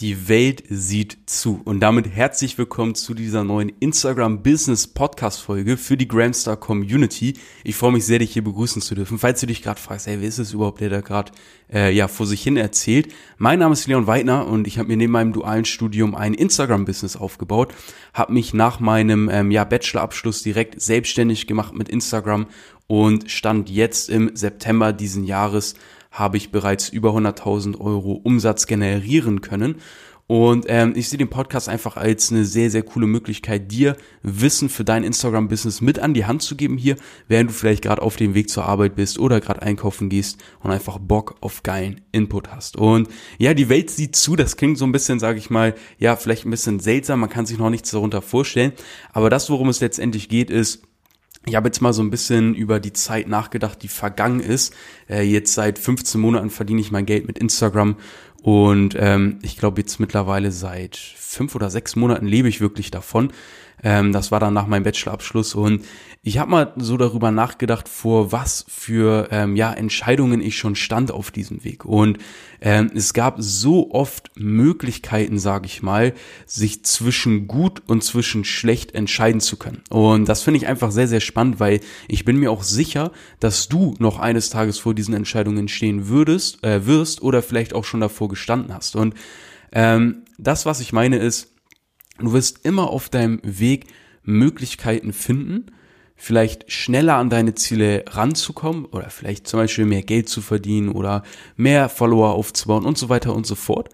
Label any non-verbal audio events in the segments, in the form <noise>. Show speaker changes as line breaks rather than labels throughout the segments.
Die Welt sieht zu. Und damit herzlich willkommen zu dieser neuen Instagram Business Podcast Folge für die Gramstar Community. Ich freue mich sehr, dich hier begrüßen zu dürfen. Falls du dich gerade fragst, hey, wer ist es überhaupt, der da gerade äh, ja vor sich hin erzählt? Mein Name ist Leon Weidner und ich habe mir neben meinem dualen Studium ein Instagram Business aufgebaut, habe mich nach meinem ähm, ja Bachelorabschluss direkt selbstständig gemacht mit Instagram und stand jetzt im September diesen Jahres habe ich bereits über 100.000 Euro Umsatz generieren können. Und ähm, ich sehe den Podcast einfach als eine sehr, sehr coole Möglichkeit, dir Wissen für dein Instagram-Business mit an die Hand zu geben hier, während du vielleicht gerade auf dem Weg zur Arbeit bist oder gerade einkaufen gehst und einfach Bock auf geilen Input hast. Und ja, die Welt sieht zu, das klingt so ein bisschen, sage ich mal, ja, vielleicht ein bisschen seltsam, man kann sich noch nichts darunter vorstellen. Aber das, worum es letztendlich geht, ist, ich habe jetzt mal so ein bisschen über die Zeit nachgedacht, die vergangen ist. Äh, jetzt seit 15 Monaten verdiene ich mein Geld mit Instagram und ähm, ich glaube jetzt mittlerweile seit fünf oder sechs Monaten lebe ich wirklich davon. Ähm, das war dann nach meinem Bachelorabschluss und ich habe mal so darüber nachgedacht, vor was für ähm, ja Entscheidungen ich schon stand auf diesem Weg. Und ähm, es gab so oft Möglichkeiten, sage ich mal, sich zwischen gut und zwischen schlecht entscheiden zu können. Und das finde ich einfach sehr, sehr spannend, weil ich bin mir auch sicher, dass du noch eines Tages vor diesen Entscheidungen stehen würdest, äh, wirst oder vielleicht auch schon davor gestanden hast. Und ähm, das, was ich meine, ist, Du wirst immer auf deinem Weg Möglichkeiten finden, vielleicht schneller an deine Ziele ranzukommen oder vielleicht zum Beispiel mehr Geld zu verdienen oder mehr Follower aufzubauen und so weiter und so fort.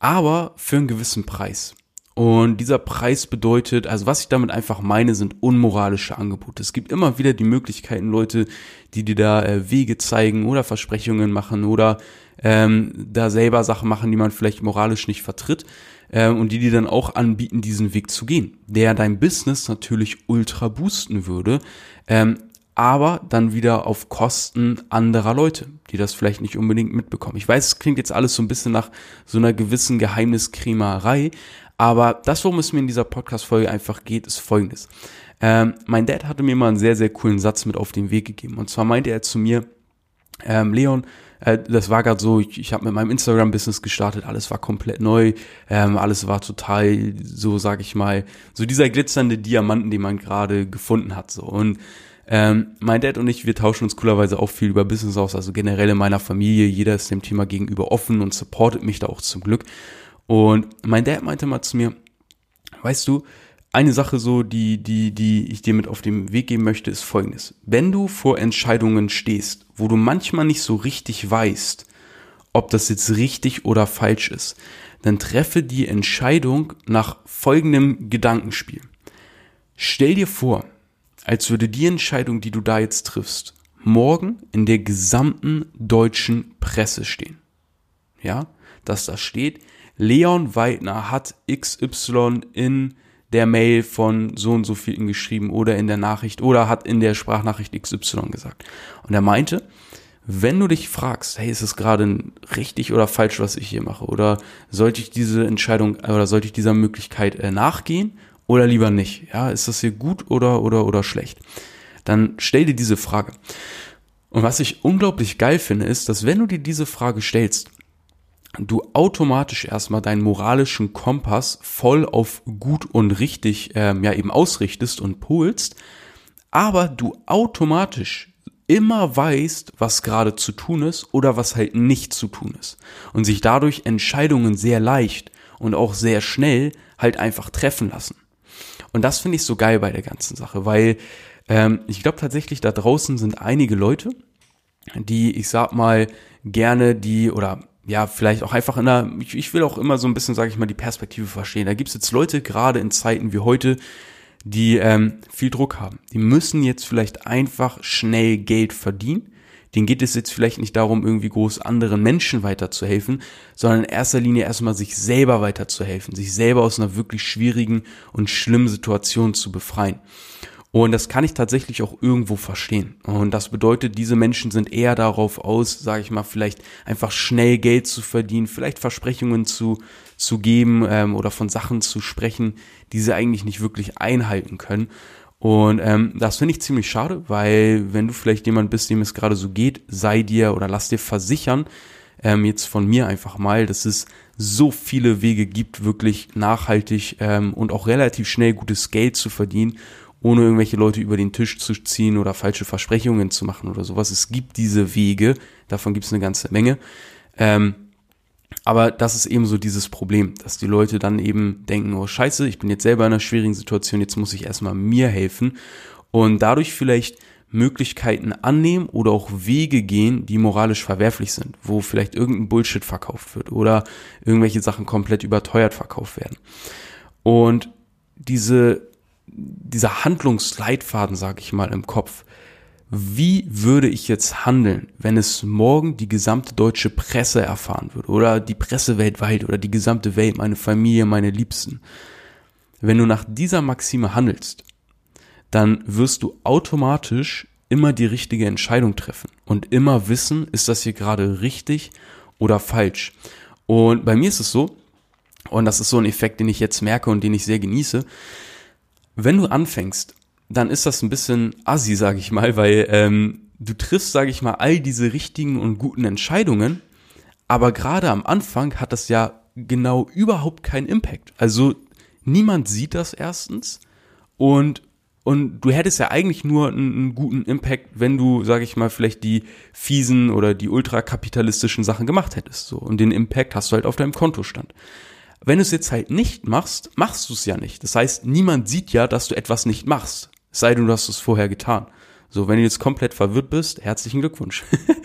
Aber für einen gewissen Preis. Und dieser Preis bedeutet, also was ich damit einfach meine, sind unmoralische Angebote. Es gibt immer wieder die Möglichkeiten, Leute, die dir da äh, Wege zeigen oder Versprechungen machen oder ähm, da selber Sachen machen, die man vielleicht moralisch nicht vertritt ähm, und die dir dann auch anbieten, diesen Weg zu gehen, der dein Business natürlich ultra boosten würde, ähm, aber dann wieder auf Kosten anderer Leute, die das vielleicht nicht unbedingt mitbekommen. Ich weiß, es klingt jetzt alles so ein bisschen nach so einer gewissen Geheimniskrämerei, aber das, worum es mir in dieser Podcast-Folge einfach geht, ist folgendes. Ähm, mein Dad hatte mir mal einen sehr, sehr coolen Satz mit auf den Weg gegeben. Und zwar meinte er zu mir, ähm, Leon, äh, das war gerade so, ich, ich habe mit meinem Instagram-Business gestartet, alles war komplett neu, ähm, alles war total, so sag ich mal, so dieser glitzernde Diamanten, den man gerade gefunden hat. So. Und ähm, mein Dad und ich, wir tauschen uns coolerweise auch viel über Business aus, also generell in meiner Familie, jeder ist dem Thema gegenüber offen und supportet mich da auch zum Glück. Und mein Dad meinte mal zu mir, weißt du, eine Sache so, die, die, die ich dir mit auf den Weg geben möchte, ist folgendes. Wenn du vor Entscheidungen stehst, wo du manchmal nicht so richtig weißt, ob das jetzt richtig oder falsch ist, dann treffe die Entscheidung nach folgendem Gedankenspiel. Stell dir vor, als würde die Entscheidung, die du da jetzt triffst, morgen in der gesamten deutschen Presse stehen. Ja, dass da steht, Leon Weidner hat XY in der Mail von so und so vielen geschrieben oder in der Nachricht oder hat in der Sprachnachricht XY gesagt. Und er meinte, wenn du dich fragst, hey, ist es gerade richtig oder falsch, was ich hier mache? Oder sollte ich diese Entscheidung oder sollte ich dieser Möglichkeit äh, nachgehen oder lieber nicht? Ja, ist das hier gut oder, oder, oder schlecht? Dann stell dir diese Frage. Und was ich unglaublich geil finde, ist, dass wenn du dir diese Frage stellst, du automatisch erstmal deinen moralischen Kompass voll auf gut und richtig ähm, ja eben ausrichtest und polst, aber du automatisch immer weißt, was gerade zu tun ist oder was halt nicht zu tun ist und sich dadurch Entscheidungen sehr leicht und auch sehr schnell halt einfach treffen lassen. Und das finde ich so geil bei der ganzen Sache, weil ähm, ich glaube tatsächlich, da draußen sind einige Leute, die, ich sag mal, gerne die oder ja, vielleicht auch einfach in der, ich, ich will auch immer so ein bisschen, sage ich mal, die Perspektive verstehen. Da gibt's jetzt Leute, gerade in Zeiten wie heute, die ähm, viel Druck haben. Die müssen jetzt vielleicht einfach schnell Geld verdienen. Denen geht es jetzt vielleicht nicht darum, irgendwie groß anderen Menschen weiterzuhelfen, sondern in erster Linie erstmal sich selber weiterzuhelfen, sich selber aus einer wirklich schwierigen und schlimmen Situation zu befreien. Und das kann ich tatsächlich auch irgendwo verstehen. Und das bedeutet, diese Menschen sind eher darauf aus, sage ich mal, vielleicht einfach schnell Geld zu verdienen, vielleicht Versprechungen zu, zu geben ähm, oder von Sachen zu sprechen, die sie eigentlich nicht wirklich einhalten können. Und ähm, das finde ich ziemlich schade, weil wenn du vielleicht jemand bist, dem es gerade so geht, sei dir oder lass dir versichern, ähm, jetzt von mir einfach mal, dass es so viele Wege gibt, wirklich nachhaltig ähm, und auch relativ schnell gutes Geld zu verdienen, ohne irgendwelche Leute über den Tisch zu ziehen oder falsche Versprechungen zu machen oder sowas. Es gibt diese Wege, davon gibt es eine ganze Menge. Ähm, aber das ist eben so dieses Problem, dass die Leute dann eben denken, oh scheiße, ich bin jetzt selber in einer schwierigen Situation, jetzt muss ich erstmal mir helfen und dadurch vielleicht Möglichkeiten annehmen oder auch Wege gehen, die moralisch verwerflich sind, wo vielleicht irgendein Bullshit verkauft wird oder irgendwelche Sachen komplett überteuert verkauft werden. Und diese, dieser Handlungsleitfaden, sage ich mal, im Kopf, wie würde ich jetzt handeln, wenn es morgen die gesamte deutsche Presse erfahren würde oder die Presse weltweit oder die gesamte Welt, meine Familie, meine Liebsten. Wenn du nach dieser Maxime handelst, dann wirst du automatisch immer die richtige Entscheidung treffen und immer wissen, ist das hier gerade richtig oder falsch. Und bei mir ist es so, und das ist so ein Effekt, den ich jetzt merke und den ich sehr genieße, wenn du anfängst, dann ist das ein bisschen assi, sage ich mal, weil ähm, du triffst, sage ich mal, all diese richtigen und guten Entscheidungen, aber gerade am Anfang hat das ja genau überhaupt keinen Impact. Also niemand sieht das erstens und und du hättest ja eigentlich nur einen, einen guten Impact, wenn du, sage ich mal, vielleicht die fiesen oder die ultrakapitalistischen Sachen gemacht hättest. So und den Impact hast du halt auf deinem Kontostand. Wenn du es jetzt halt nicht machst, machst du es ja nicht. Das heißt, niemand sieht ja, dass du etwas nicht machst. Es sei denn, du hast es vorher getan. So, wenn du jetzt komplett verwirrt bist, herzlichen Glückwunsch.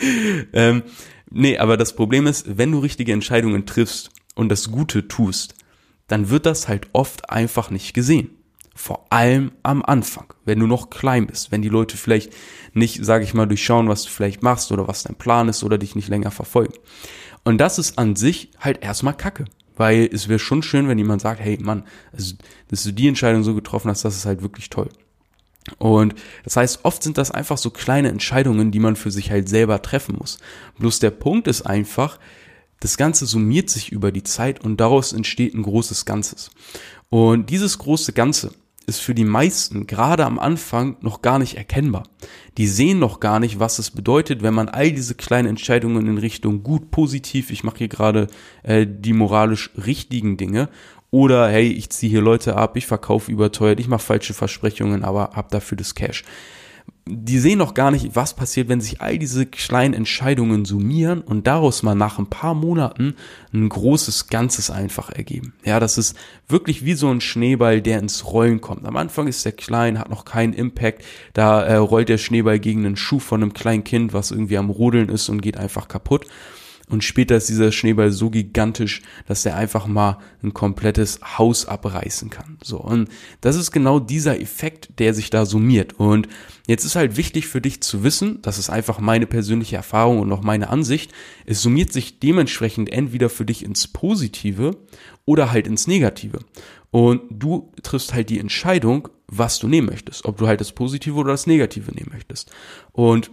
<laughs> ähm, nee, aber das Problem ist, wenn du richtige Entscheidungen triffst und das Gute tust, dann wird das halt oft einfach nicht gesehen. Vor allem am Anfang, wenn du noch klein bist, wenn die Leute vielleicht nicht, sage ich mal, durchschauen, was du vielleicht machst oder was dein Plan ist oder dich nicht länger verfolgen. Und das ist an sich halt erstmal Kacke. Weil es wäre schon schön, wenn jemand sagt, hey Mann, also, dass du die Entscheidung so getroffen hast, das ist halt wirklich toll. Und das heißt, oft sind das einfach so kleine Entscheidungen, die man für sich halt selber treffen muss. Bloß der Punkt ist einfach, das Ganze summiert sich über die Zeit und daraus entsteht ein großes Ganzes. Und dieses große Ganze ist für die meisten gerade am Anfang noch gar nicht erkennbar. Die sehen noch gar nicht, was es bedeutet, wenn man all diese kleinen Entscheidungen in Richtung gut, positiv, ich mache hier gerade äh, die moralisch richtigen Dinge oder hey, ich ziehe hier Leute ab, ich verkaufe überteuert, ich mache falsche Versprechungen, aber hab dafür das Cash. Die sehen noch gar nicht, was passiert, wenn sich all diese kleinen Entscheidungen summieren und daraus mal nach ein paar Monaten ein großes Ganzes einfach ergeben. Ja, das ist wirklich wie so ein Schneeball, der ins Rollen kommt. Am Anfang ist der klein, hat noch keinen Impact. Da äh, rollt der Schneeball gegen einen Schuh von einem kleinen Kind, was irgendwie am Rodeln ist und geht einfach kaputt. Und später ist dieser Schneeball so gigantisch, dass er einfach mal ein komplettes Haus abreißen kann. So. Und das ist genau dieser Effekt, der sich da summiert. Und jetzt ist halt wichtig für dich zu wissen, das ist einfach meine persönliche Erfahrung und auch meine Ansicht. Es summiert sich dementsprechend entweder für dich ins Positive oder halt ins Negative. Und du triffst halt die Entscheidung, was du nehmen möchtest. Ob du halt das Positive oder das Negative nehmen möchtest. Und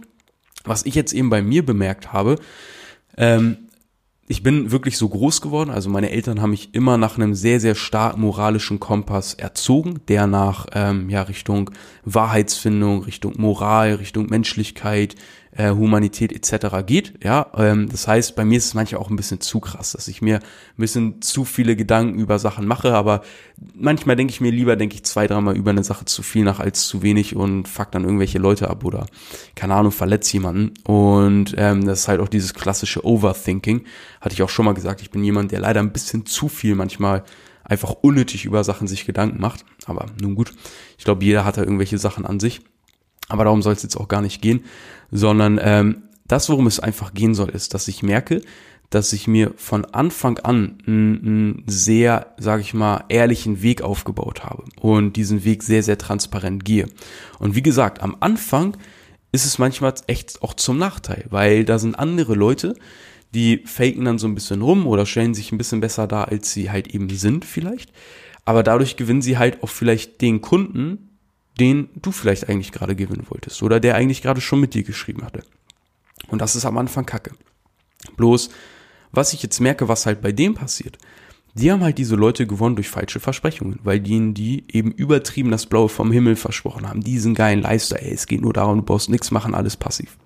was ich jetzt eben bei mir bemerkt habe, ähm, ich bin wirklich so groß geworden, also meine Eltern haben mich immer nach einem sehr, sehr stark moralischen Kompass erzogen, der nach ähm, ja, Richtung Wahrheitsfindung, Richtung Moral, Richtung Menschlichkeit, äh, Humanität etc. geht. Ja, ähm, das heißt, bei mir ist es manchmal auch ein bisschen zu krass, dass ich mir ein bisschen zu viele Gedanken über Sachen mache, aber manchmal denke ich mir lieber, denke ich zwei, dreimal über eine Sache zu viel nach als zu wenig und fuck dann irgendwelche Leute ab oder keine Ahnung, verletzt jemanden. Und ähm, das ist halt auch dieses klassische Overthinking. Hatte ich auch schon mal gesagt, ich bin jemand, der leider ein bisschen zu viel manchmal einfach unnötig über Sachen sich Gedanken macht. Aber nun gut, ich glaube, jeder hat da irgendwelche Sachen an sich. Aber darum soll es jetzt auch gar nicht gehen, sondern ähm, das, worum es einfach gehen soll, ist, dass ich merke, dass ich mir von Anfang an einen sehr, sage ich mal, ehrlichen Weg aufgebaut habe und diesen Weg sehr, sehr transparent gehe. Und wie gesagt, am Anfang ist es manchmal echt auch zum Nachteil, weil da sind andere Leute, die faken dann so ein bisschen rum oder stellen sich ein bisschen besser dar, als sie halt eben sind vielleicht. Aber dadurch gewinnen sie halt auch vielleicht den Kunden, den du vielleicht eigentlich gerade gewinnen wolltest oder der eigentlich gerade schon mit dir geschrieben hatte. Und das ist am Anfang kacke. Bloß, was ich jetzt merke, was halt bei dem passiert, die haben halt diese Leute gewonnen durch falsche Versprechungen, weil denen die eben übertrieben das Blaue vom Himmel versprochen haben. Diesen geilen Leister, ey, es geht nur darum, du brauchst nichts machen, alles passiv.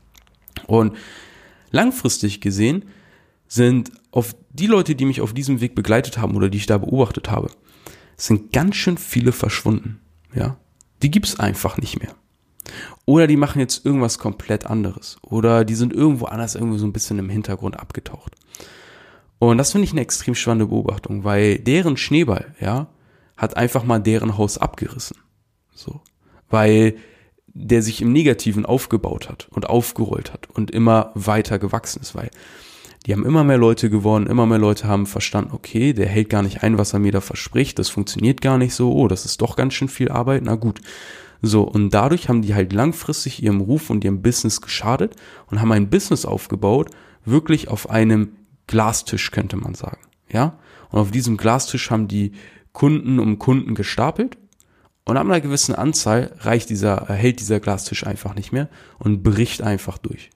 Und langfristig gesehen sind auf die Leute, die mich auf diesem Weg begleitet haben oder die ich da beobachtet habe, sind ganz schön viele verschwunden. Ja, die gibt's einfach nicht mehr. Oder die machen jetzt irgendwas komplett anderes. Oder die sind irgendwo anders irgendwo so ein bisschen im Hintergrund abgetaucht. Und das finde ich eine extrem spannende Beobachtung, weil deren Schneeball, ja, hat einfach mal deren Haus abgerissen. So. Weil der sich im Negativen aufgebaut hat und aufgerollt hat und immer weiter gewachsen ist, weil die haben immer mehr Leute gewonnen, immer mehr Leute haben verstanden, okay, der hält gar nicht ein, was er mir da verspricht, das funktioniert gar nicht so, oh, das ist doch ganz schön viel Arbeit, na gut. So, und dadurch haben die halt langfristig ihrem Ruf und ihrem Business geschadet und haben ein Business aufgebaut, wirklich auf einem Glastisch, könnte man sagen. Ja? Und auf diesem Glastisch haben die Kunden um Kunden gestapelt und ab einer gewissen Anzahl reicht dieser, hält dieser Glastisch einfach nicht mehr und bricht einfach durch.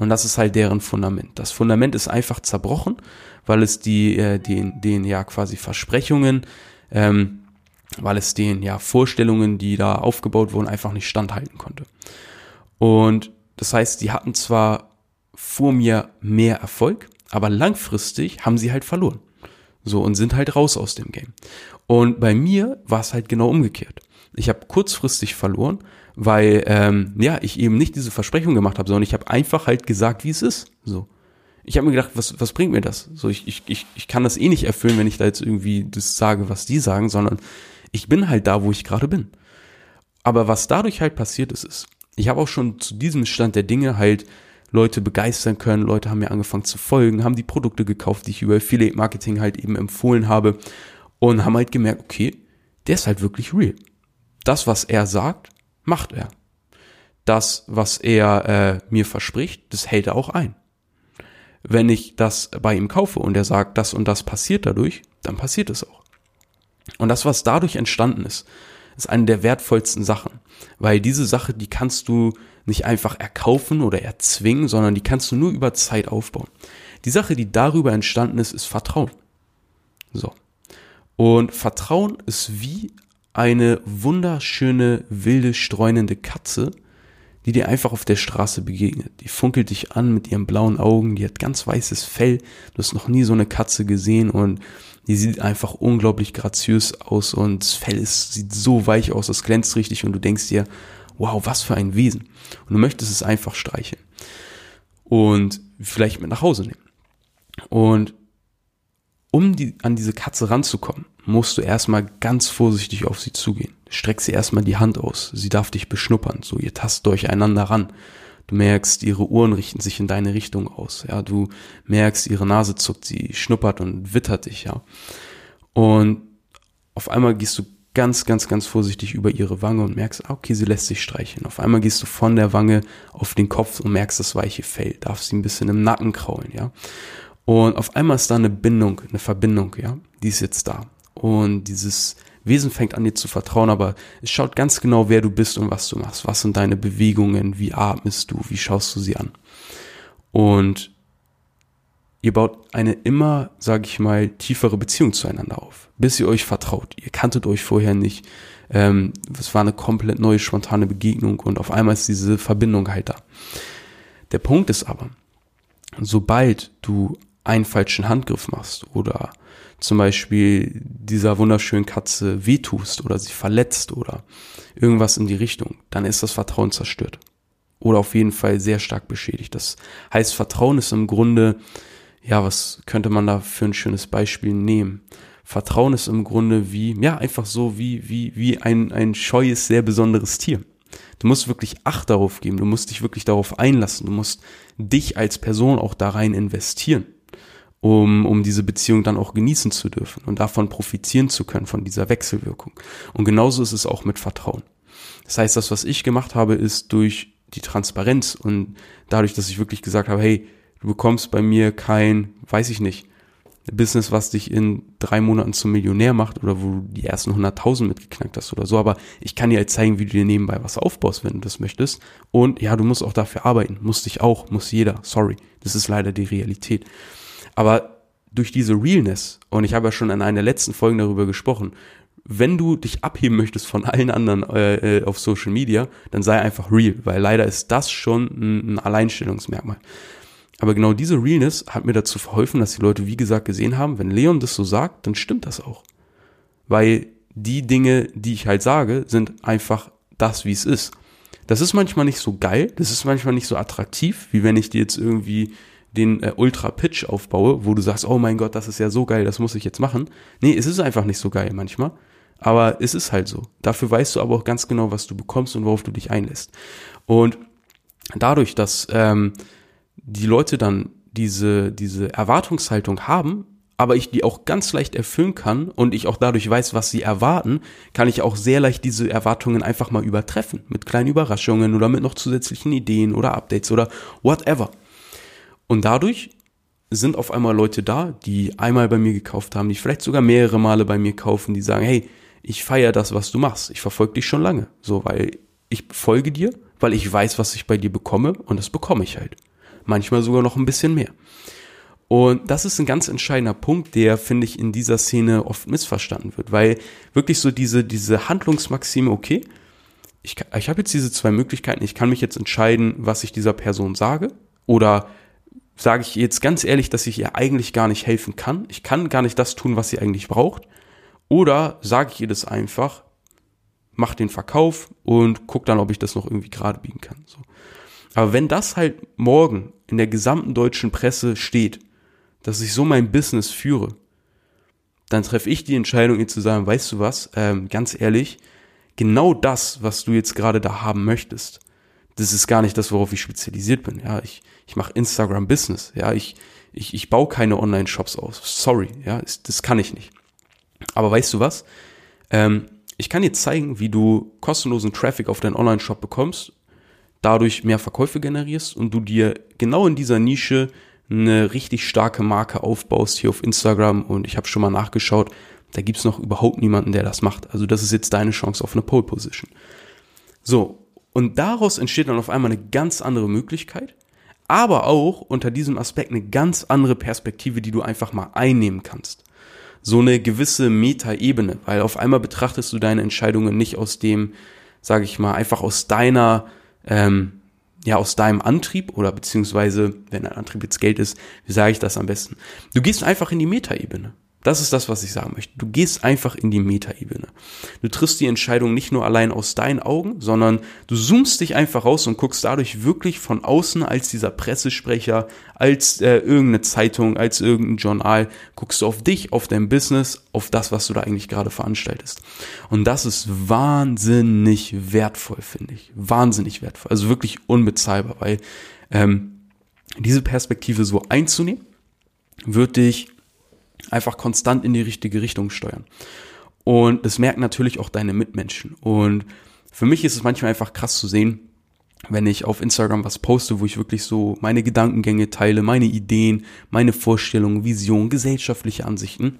Und das ist halt deren Fundament. Das Fundament ist einfach zerbrochen, weil es die, äh, den, den ja quasi Versprechungen, ähm, weil es den ja Vorstellungen, die da aufgebaut wurden, einfach nicht standhalten konnte. Und das heißt, die hatten zwar vor mir mehr Erfolg, aber langfristig haben sie halt verloren. So und sind halt raus aus dem Game. Und bei mir war es halt genau umgekehrt. Ich habe kurzfristig verloren, weil ähm, ja ich eben nicht diese Versprechung gemacht habe, sondern ich habe einfach halt gesagt, wie es ist. So. Ich habe mir gedacht, was, was bringt mir das? So, ich, ich, ich, ich kann das eh nicht erfüllen, wenn ich da jetzt irgendwie das sage, was die sagen, sondern ich bin halt da, wo ich gerade bin. Aber was dadurch halt passiert ist, ist, ich habe auch schon zu diesem Stand der Dinge halt Leute begeistern können. Leute haben mir angefangen zu folgen, haben die Produkte gekauft, die ich über Affiliate Marketing halt eben empfohlen habe und haben halt gemerkt, okay, der ist halt wirklich real. Das, was er sagt, macht er. Das, was er äh, mir verspricht, das hält er auch ein. Wenn ich das bei ihm kaufe und er sagt, das und das passiert dadurch, dann passiert es auch. Und das, was dadurch entstanden ist, ist eine der wertvollsten Sachen, weil diese Sache, die kannst du nicht einfach erkaufen oder erzwingen, sondern die kannst du nur über Zeit aufbauen. Die Sache, die darüber entstanden ist, ist Vertrauen. So. Und Vertrauen ist wie eine wunderschöne, wilde, streunende Katze, die dir einfach auf der Straße begegnet. Die funkelt dich an mit ihren blauen Augen, die hat ganz weißes Fell. Du hast noch nie so eine Katze gesehen und die sieht einfach unglaublich graziös aus und das Fell ist, sieht so weich aus, es glänzt richtig und du denkst dir, wow, was für ein Wesen. Und du möchtest es einfach streicheln. Und vielleicht mit nach Hause nehmen. Und um die, an diese Katze ranzukommen, musst du erstmal ganz vorsichtig auf sie zugehen. Streck sie erstmal die Hand aus. Sie darf dich beschnuppern. So, ihr tastet euch einander ran. Du merkst, ihre Ohren richten sich in deine Richtung aus. Ja, du merkst, ihre Nase zuckt, sie schnuppert und wittert dich, ja. Und auf einmal gehst du ganz, ganz, ganz vorsichtig über ihre Wange und merkst, ah, okay, sie lässt sich streicheln. Auf einmal gehst du von der Wange auf den Kopf und merkst das weiche Fell, darfst sie ein bisschen im Nacken kraulen, ja. Und auf einmal ist da eine Bindung, eine Verbindung, ja, die ist jetzt da. Und dieses Wesen fängt an dir zu vertrauen, aber es schaut ganz genau, wer du bist und was du machst. Was sind deine Bewegungen? Wie atmest du? Wie schaust du sie an? Und ihr baut eine immer, sage ich mal, tiefere Beziehung zueinander auf, bis ihr euch vertraut. Ihr kanntet euch vorher nicht. Ähm, es war eine komplett neue, spontane Begegnung und auf einmal ist diese Verbindung halt da. Der Punkt ist aber, sobald du einen falschen Handgriff machst oder zum Beispiel dieser wunderschönen Katze wehtust oder sie verletzt oder irgendwas in die Richtung, dann ist das Vertrauen zerstört. Oder auf jeden Fall sehr stark beschädigt. Das heißt, Vertrauen ist im Grunde, ja, was könnte man da für ein schönes Beispiel nehmen? Vertrauen ist im Grunde wie, ja, einfach so wie, wie, wie ein, ein scheues, sehr besonderes Tier. Du musst wirklich Acht darauf geben, du musst dich wirklich darauf einlassen, du musst dich als Person auch da rein investieren um, um diese Beziehung dann auch genießen zu dürfen und davon profitieren zu können, von dieser Wechselwirkung. Und genauso ist es auch mit Vertrauen. Das heißt, das, was ich gemacht habe, ist durch die Transparenz und dadurch, dass ich wirklich gesagt habe, hey, du bekommst bei mir kein, weiß ich nicht, Business, was dich in drei Monaten zum Millionär macht oder wo du die ersten 100.000 mitgeknackt hast oder so, aber ich kann dir halt zeigen, wie du dir nebenbei was aufbaust, wenn du das möchtest. Und ja, du musst auch dafür arbeiten, musst dich auch, muss jeder, sorry, das ist leider die Realität. Aber durch diese Realness, und ich habe ja schon in einer der letzten Folgen darüber gesprochen, wenn du dich abheben möchtest von allen anderen äh, äh, auf Social Media, dann sei einfach real, weil leider ist das schon ein, ein Alleinstellungsmerkmal. Aber genau diese Realness hat mir dazu verholfen, dass die Leute, wie gesagt, gesehen haben, wenn Leon das so sagt, dann stimmt das auch. Weil die Dinge, die ich halt sage, sind einfach das, wie es ist. Das ist manchmal nicht so geil, das ist manchmal nicht so attraktiv, wie wenn ich dir jetzt irgendwie den äh, Ultra Pitch aufbaue, wo du sagst, oh mein Gott, das ist ja so geil, das muss ich jetzt machen. Nee, es ist einfach nicht so geil manchmal. Aber es ist halt so. Dafür weißt du aber auch ganz genau, was du bekommst und worauf du dich einlässt. Und dadurch, dass ähm, die Leute dann diese, diese Erwartungshaltung haben, aber ich die auch ganz leicht erfüllen kann und ich auch dadurch weiß, was sie erwarten, kann ich auch sehr leicht diese Erwartungen einfach mal übertreffen. Mit kleinen Überraschungen oder mit noch zusätzlichen Ideen oder Updates oder whatever. Und dadurch sind auf einmal Leute da, die einmal bei mir gekauft haben, die vielleicht sogar mehrere Male bei mir kaufen, die sagen, hey, ich feiere das, was du machst. Ich verfolge dich schon lange. So, weil ich folge dir, weil ich weiß, was ich bei dir bekomme und das bekomme ich halt. Manchmal sogar noch ein bisschen mehr. Und das ist ein ganz entscheidender Punkt, der, finde ich, in dieser Szene oft missverstanden wird, weil wirklich so diese, diese Handlungsmaxime, okay, ich, ich habe jetzt diese zwei Möglichkeiten, ich kann mich jetzt entscheiden, was ich dieser Person sage oder sage ich jetzt ganz ehrlich, dass ich ihr eigentlich gar nicht helfen kann. Ich kann gar nicht das tun, was sie eigentlich braucht. Oder sage ich ihr das einfach, mach den Verkauf und guck dann, ob ich das noch irgendwie gerade biegen kann. So. Aber wenn das halt morgen in der gesamten deutschen Presse steht, dass ich so mein Business führe, dann treffe ich die Entscheidung, ihr zu sagen, weißt du was, ähm, ganz ehrlich, genau das, was du jetzt gerade da haben möchtest, das ist gar nicht das, worauf ich spezialisiert bin. Ja, ich, ich mache Instagram Business. Ja, ich, ich, ich baue keine Online-Shops aus. Sorry, ja, das kann ich nicht. Aber weißt du was? Ähm, ich kann dir zeigen, wie du kostenlosen Traffic auf deinen Online-Shop bekommst, dadurch mehr Verkäufe generierst und du dir genau in dieser Nische eine richtig starke Marke aufbaust hier auf Instagram und ich habe schon mal nachgeschaut, da gibt's noch überhaupt niemanden, der das macht. Also das ist jetzt deine Chance auf eine Pole Position. So, und daraus entsteht dann auf einmal eine ganz andere Möglichkeit, aber auch unter diesem Aspekt eine ganz andere Perspektive, die du einfach mal einnehmen kannst. So eine gewisse Metaebene, weil auf einmal betrachtest du deine Entscheidungen nicht aus dem, sage ich mal, einfach aus deiner, ähm, ja, aus deinem Antrieb oder beziehungsweise, wenn dein Antrieb jetzt Geld ist, wie sage ich das am besten? Du gehst einfach in die Metaebene. Das ist das, was ich sagen möchte. Du gehst einfach in die Metaebene. Du triffst die Entscheidung nicht nur allein aus deinen Augen, sondern du zoomst dich einfach raus und guckst dadurch wirklich von außen als dieser Pressesprecher, als äh, irgendeine Zeitung, als irgendein Journal, guckst du auf dich, auf dein Business, auf das, was du da eigentlich gerade veranstaltest. Und das ist wahnsinnig wertvoll, finde ich. Wahnsinnig wertvoll. Also wirklich unbezahlbar, weil ähm, diese Perspektive so einzunehmen, wird dich einfach konstant in die richtige Richtung steuern. Und das merken natürlich auch deine Mitmenschen. Und für mich ist es manchmal einfach krass zu sehen, wenn ich auf Instagram was poste, wo ich wirklich so meine Gedankengänge teile, meine Ideen, meine Vorstellungen, Visionen, gesellschaftliche Ansichten.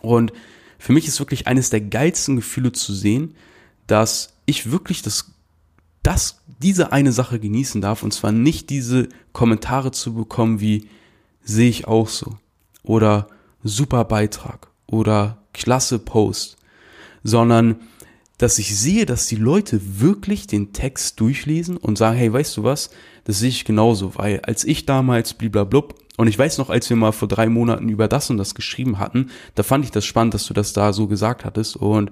Und für mich ist wirklich eines der geilsten Gefühle zu sehen, dass ich wirklich das, das, diese eine Sache genießen darf. Und zwar nicht diese Kommentare zu bekommen wie, sehe ich auch so. Oder super Beitrag oder klasse Post, sondern dass ich sehe, dass die Leute wirklich den Text durchlesen und sagen, hey, weißt du was, das sehe ich genauso, weil als ich damals bliblablub und ich weiß noch, als wir mal vor drei Monaten über das und das geschrieben hatten, da fand ich das spannend, dass du das da so gesagt hattest und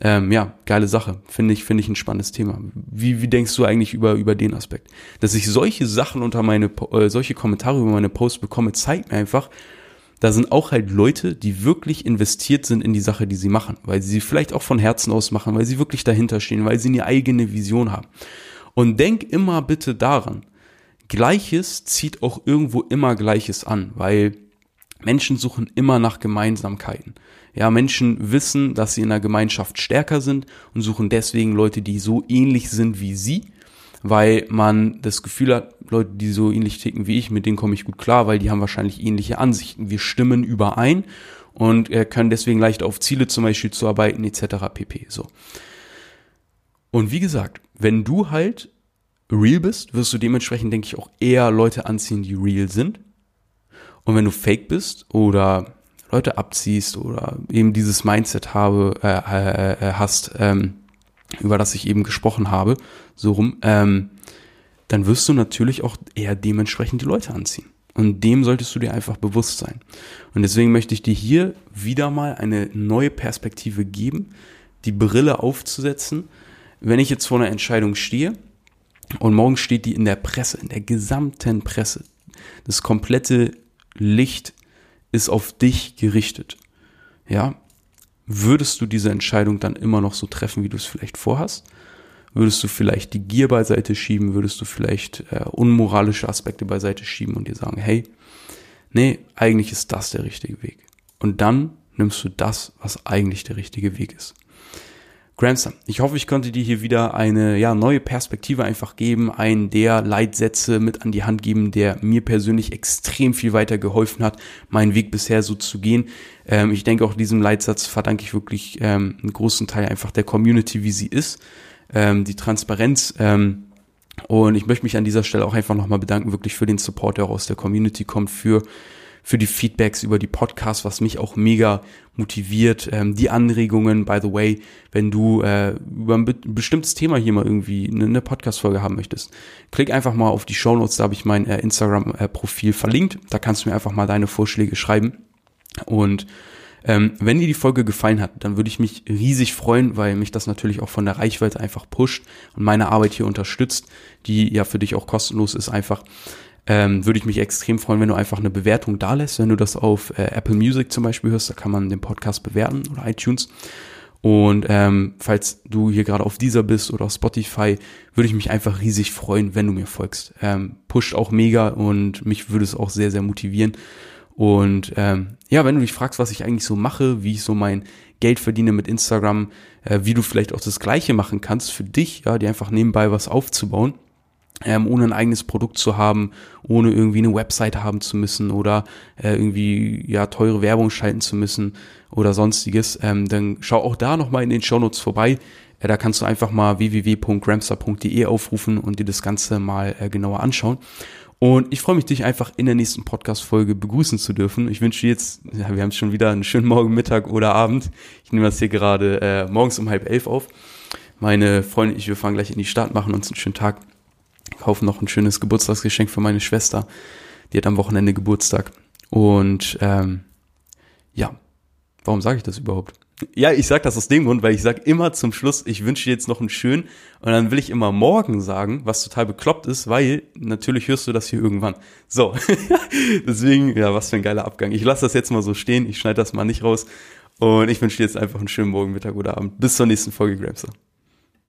ähm, ja, geile Sache. Finde ich, finde ich ein spannendes Thema. Wie, wie denkst du eigentlich über, über den Aspekt? Dass ich solche Sachen unter meine, äh, solche Kommentare über meine Posts bekomme, zeigt mir einfach, da sind auch halt Leute, die wirklich investiert sind in die Sache, die sie machen, weil sie vielleicht auch von Herzen aus machen, weil sie wirklich dahinter stehen, weil sie eine eigene Vision haben. Und denk immer bitte daran, Gleiches zieht auch irgendwo immer Gleiches an, weil Menschen suchen immer nach Gemeinsamkeiten. Ja, Menschen wissen, dass sie in einer Gemeinschaft stärker sind und suchen deswegen Leute, die so ähnlich sind wie sie weil man das Gefühl hat, Leute, die so ähnlich ticken wie ich, mit denen komme ich gut klar, weil die haben wahrscheinlich ähnliche Ansichten. Wir stimmen überein und äh, können deswegen leicht auf Ziele zum Beispiel zu arbeiten etc. pp. So. Und wie gesagt, wenn du halt real bist, wirst du dementsprechend, denke ich, auch eher Leute anziehen, die real sind. Und wenn du fake bist oder Leute abziehst oder eben dieses Mindset habe, äh, äh, äh hast, ähm, über das ich eben gesprochen habe, so rum, ähm, dann wirst du natürlich auch eher dementsprechend die Leute anziehen. Und dem solltest du dir einfach bewusst sein. Und deswegen möchte ich dir hier wieder mal eine neue Perspektive geben, die Brille aufzusetzen. Wenn ich jetzt vor einer Entscheidung stehe und morgen steht die in der Presse, in der gesamten Presse, das komplette Licht ist auf dich gerichtet. Ja, würdest du diese Entscheidung dann immer noch so treffen, wie du es vielleicht vorhast? Würdest du vielleicht die Gier beiseite schieben? Würdest du vielleicht äh, unmoralische Aspekte beiseite schieben und dir sagen, hey, nee, eigentlich ist das der richtige Weg. Und dann nimmst du das, was eigentlich der richtige Weg ist. Grandson, ich hoffe, ich konnte dir hier wieder eine ja, neue Perspektive einfach geben, einen der Leitsätze mit an die Hand geben, der mir persönlich extrem viel weiter geholfen hat, meinen Weg bisher so zu gehen. Ähm, ich denke auch diesem Leitsatz verdanke ich wirklich ähm, einen großen Teil einfach der Community, wie sie ist ähm, die Transparenz. Ähm, und ich möchte mich an dieser Stelle auch einfach nochmal bedanken, wirklich für den Support, der auch aus der Community kommt, für für die Feedbacks über die Podcasts, was mich auch mega motiviert. Ähm, die Anregungen, by the way, wenn du äh, über ein be bestimmtes Thema hier mal irgendwie eine, eine Podcast-Folge haben möchtest, klick einfach mal auf die Show Notes, da habe ich mein äh, Instagram-Profil verlinkt. Da kannst du mir einfach mal deine Vorschläge schreiben. Und ähm, wenn dir die Folge gefallen hat, dann würde ich mich riesig freuen, weil mich das natürlich auch von der Reichweite einfach pusht und meine Arbeit hier unterstützt, die ja für dich auch kostenlos ist einfach. Ähm, würde ich mich extrem freuen, wenn du einfach eine Bewertung da lässt, wenn du das auf äh, Apple Music zum Beispiel hörst, da kann man den Podcast bewerten oder iTunes. Und ähm, falls du hier gerade auf dieser bist oder auf Spotify, würde ich mich einfach riesig freuen, wenn du mir folgst. Ähm, pusht auch mega und mich würde es auch sehr, sehr motivieren. Und ähm, ja, wenn du dich fragst, was ich eigentlich so mache, wie ich so mein Geld verdiene mit Instagram, äh, wie du vielleicht auch das Gleiche machen kannst für dich, ja, dir einfach nebenbei was aufzubauen, ähm, ohne ein eigenes Produkt zu haben, ohne irgendwie eine Website haben zu müssen oder äh, irgendwie ja teure Werbung schalten zu müssen oder sonstiges, ähm, dann schau auch da nochmal in den Shownotes vorbei. Äh, da kannst du einfach mal www.gramstar.de aufrufen und dir das Ganze mal äh, genauer anschauen. Und ich freue mich, dich einfach in der nächsten Podcast-Folge begrüßen zu dürfen. Ich wünsche dir jetzt, ja, wir haben schon wieder einen schönen Morgen, Mittag oder Abend. Ich nehme das hier gerade äh, morgens um halb elf auf. Meine Freundin und ich, wir fahren gleich in die Stadt, machen uns einen schönen Tag, kaufen noch ein schönes Geburtstagsgeschenk für meine Schwester. Die hat am Wochenende Geburtstag. Und ähm, ja, warum sage ich das überhaupt? Ja, ich sag das aus dem Grund, weil ich sag immer zum Schluss, ich wünsche dir jetzt noch einen schönen und dann will ich immer morgen sagen, was total bekloppt ist, weil natürlich hörst du das hier irgendwann. So, <laughs> deswegen, ja, was für ein geiler Abgang. Ich lasse das jetzt mal so stehen, ich schneide das mal nicht raus und ich wünsche dir jetzt einfach einen schönen Morgen, Mittag oder Abend. Bis zur nächsten Folge, Gramster.